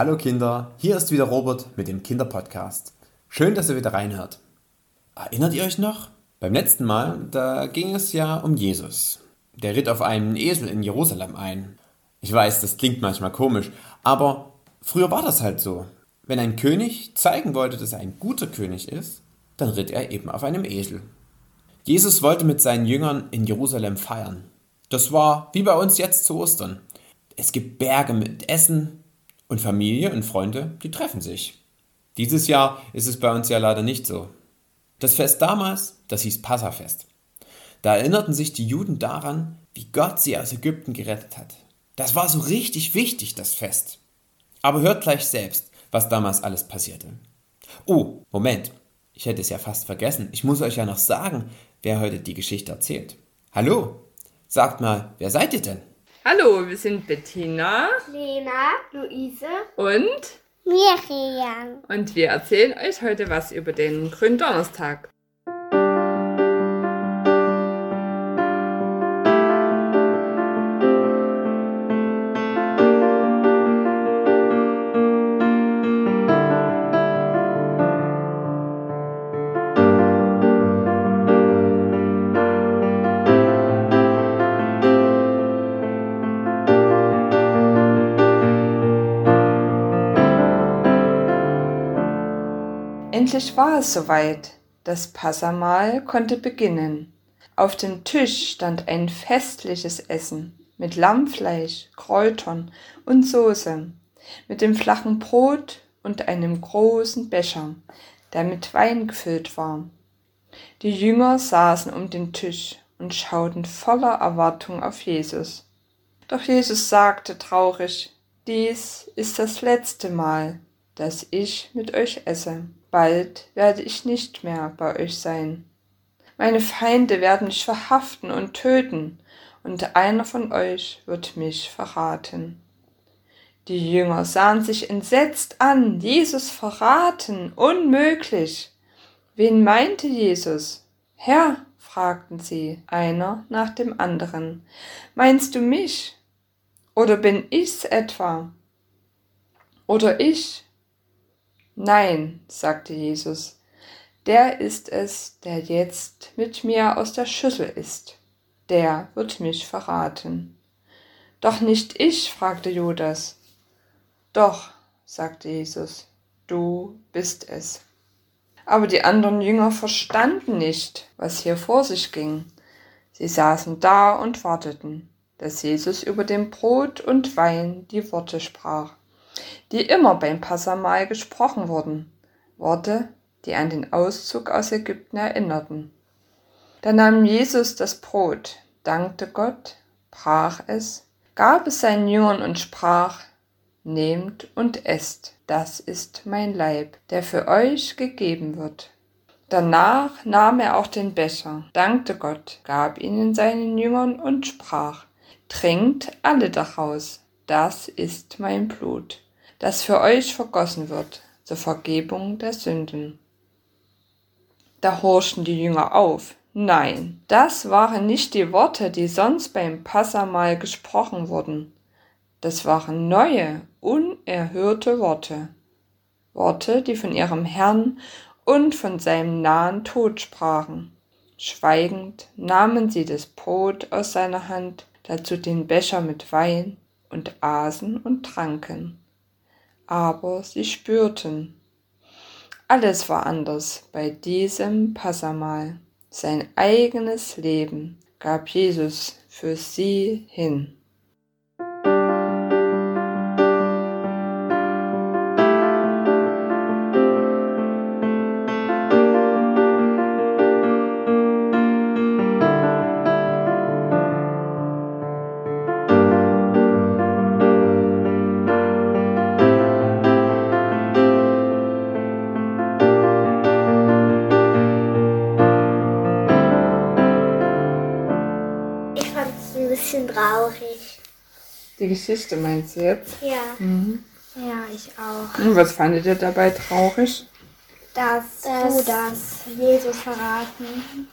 Hallo Kinder, hier ist wieder Robert mit dem Kinderpodcast. Schön, dass ihr wieder reinhört. Erinnert ihr euch noch? Beim letzten Mal, da ging es ja um Jesus. Der ritt auf einem Esel in Jerusalem ein. Ich weiß, das klingt manchmal komisch, aber früher war das halt so. Wenn ein König zeigen wollte, dass er ein guter König ist, dann ritt er eben auf einem Esel. Jesus wollte mit seinen Jüngern in Jerusalem feiern. Das war wie bei uns jetzt zu Ostern. Es gibt Berge mit Essen, und Familie und Freunde, die treffen sich. Dieses Jahr ist es bei uns ja leider nicht so. Das Fest damals, das hieß Passafest. Da erinnerten sich die Juden daran, wie Gott sie aus Ägypten gerettet hat. Das war so richtig wichtig, das Fest. Aber hört gleich selbst, was damals alles passierte. Oh, Moment, ich hätte es ja fast vergessen. Ich muss euch ja noch sagen, wer heute die Geschichte erzählt. Hallo, sagt mal, wer seid ihr denn? Hallo, wir sind Bettina, Lena, Luise und Miriam. Und wir erzählen euch heute was über den Gründonnerstag. Endlich war es soweit. Das Passamahl konnte beginnen. Auf dem Tisch stand ein festliches Essen mit Lammfleisch, Kräutern und Soße, mit dem flachen Brot und einem großen Becher, der mit Wein gefüllt war. Die Jünger saßen um den Tisch und schauten voller Erwartung auf Jesus. Doch Jesus sagte traurig, dies ist das letzte Mal, dass ich mit euch esse. Bald werde ich nicht mehr bei euch sein. Meine Feinde werden mich verhaften und töten, und einer von euch wird mich verraten. Die Jünger sahen sich entsetzt an, Jesus verraten, unmöglich. Wen meinte Jesus? Herr, fragten sie, einer nach dem anderen, meinst du mich? Oder bin ich's etwa? Oder ich? Nein, sagte Jesus, der ist es, der jetzt mit mir aus der Schüssel ist. Der wird mich verraten. Doch nicht ich, fragte Judas. Doch, sagte Jesus, du bist es. Aber die anderen Jünger verstanden nicht, was hier vor sich ging. Sie saßen da und warteten, dass Jesus über dem Brot und Wein die Worte sprach die immer beim Passamal gesprochen wurden, Worte, die an den Auszug aus Ägypten erinnerten. Da nahm Jesus das Brot, dankte Gott, brach es, gab es seinen Jüngern und sprach, Nehmt und esst, das ist mein Leib, der für euch gegeben wird. Danach nahm er auch den Becher, dankte Gott, gab ihn seinen Jüngern und sprach, Trinkt alle daraus, das ist mein Blut das für euch vergossen wird zur Vergebung der Sünden. Da horchten die Jünger auf. Nein, das waren nicht die Worte, die sonst beim Passamal gesprochen wurden. Das waren neue, unerhörte Worte. Worte, die von ihrem Herrn und von seinem nahen Tod sprachen. Schweigend nahmen sie das Brot aus seiner Hand, dazu den Becher mit Wein und aßen und tranken aber sie spürten. Alles war anders bei diesem Passamal. Sein eigenes Leben gab Jesus für sie hin. Traurig. Die Geschichte meinst du jetzt? Ja. Mhm. Ja, ich auch. Und was fandet ihr dabei traurig? Dass, dass Judas Jesus verraten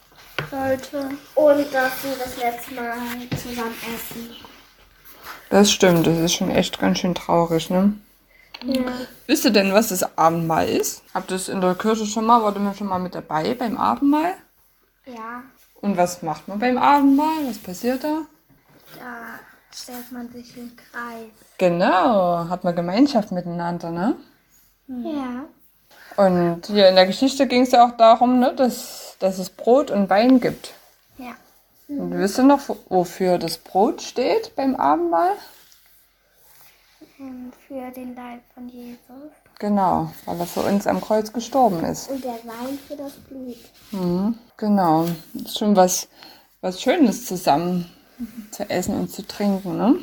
sollte. Und dass sie das letzte Mal zusammen essen. Das stimmt, das ist schon echt ganz schön traurig, ne? Ja. Wisst ihr denn, was das Abendmahl ist? Habt ihr es in der Kirche schon mal, wurde man schon mal mit dabei beim Abendmahl? Ja, Und was macht man beim Abendmahl? Was passiert da? Stellt man sich im Kreis. Genau, hat man Gemeinschaft miteinander, ne? Ja. Und hier in der Geschichte ging es ja auch darum, ne, dass, dass es Brot und Wein gibt. Ja. Und wisst ihr noch, wofür das Brot steht beim Abendmahl? Ähm, Für den Leib von Jesus. Genau, weil er für uns am Kreuz gestorben ist. Und der Wein für das Blut. Mhm, genau, das ist schon was, was Schönes zusammen zu essen und zu trinken, ne?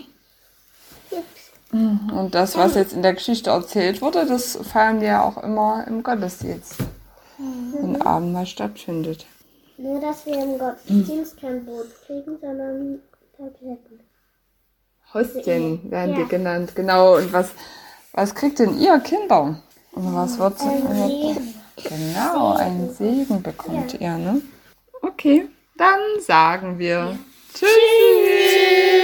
Mhm, Und das, was jetzt in der Geschichte erzählt wurde, das feiern wir ja auch immer im Gottesdienst, wenn Abendmahl stattfindet. Nur, dass wir im Gottesdienst kein Brot kriegen, sondern Tabletten. Hostien werden Ja. die genannt, genau. Und was, was kriegt denn ihr Kinder? Und was wird Ein Segen. Genau, einen Segen bekommt ihr, ne? Okay, dann sagen wir Tschüss.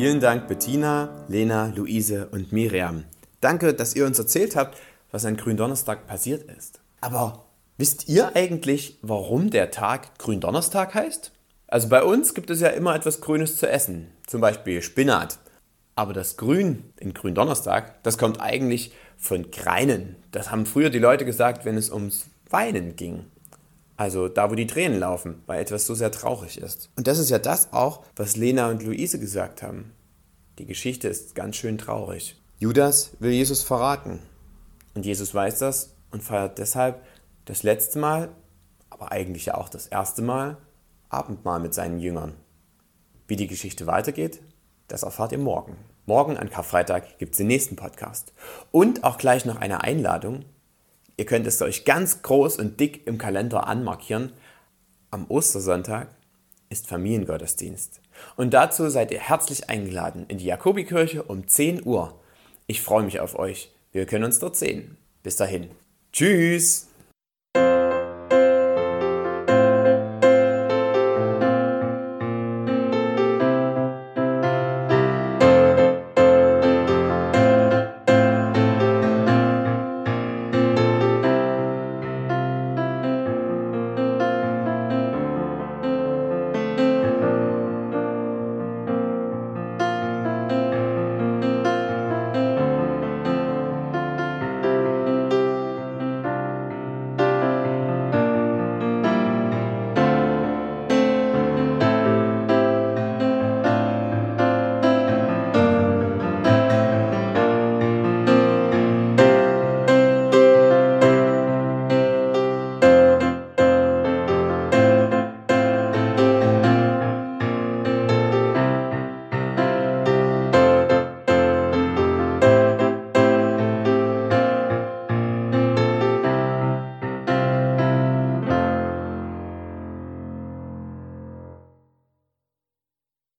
Vielen Dank Bettina, Lena, Luise und Miriam. Danke, dass ihr uns erzählt habt, was an Gründonnerstag passiert ist. Aber wisst ihr eigentlich, warum der Tag Gründonnerstag heißt? Also bei uns gibt es ja immer etwas Grünes zu essen, zum Beispiel Spinat. Aber das Grün in Gründonnerstag, das kommt eigentlich von Greinen. Das haben früher die Leute gesagt, wenn es ums Weinen ging. Also da, wo die Tränen laufen, weil etwas so sehr traurig ist. Und das ist ja das auch, was Lena und Luise gesagt haben. Die Geschichte ist ganz schön traurig. Judas will Jesus verraten. Und Jesus weiß das und feiert deshalb das letzte Mal, aber eigentlich ja auch das erste Mal, Abendmahl mit seinen Jüngern. Wie die Geschichte weitergeht, das erfahrt ihr morgen. Morgen an Karfreitag gibt es den nächsten Podcast. Und auch gleich noch eine Einladung. Ihr könnt es euch ganz groß und dick im Kalender anmarkieren. Am Ostersonntag ist Familiengottesdienst. Und dazu seid ihr herzlich eingeladen in die Jakobikirche um 10 Uhr. Ich freue mich auf euch. Wir können uns dort sehen. Bis dahin. Tschüss!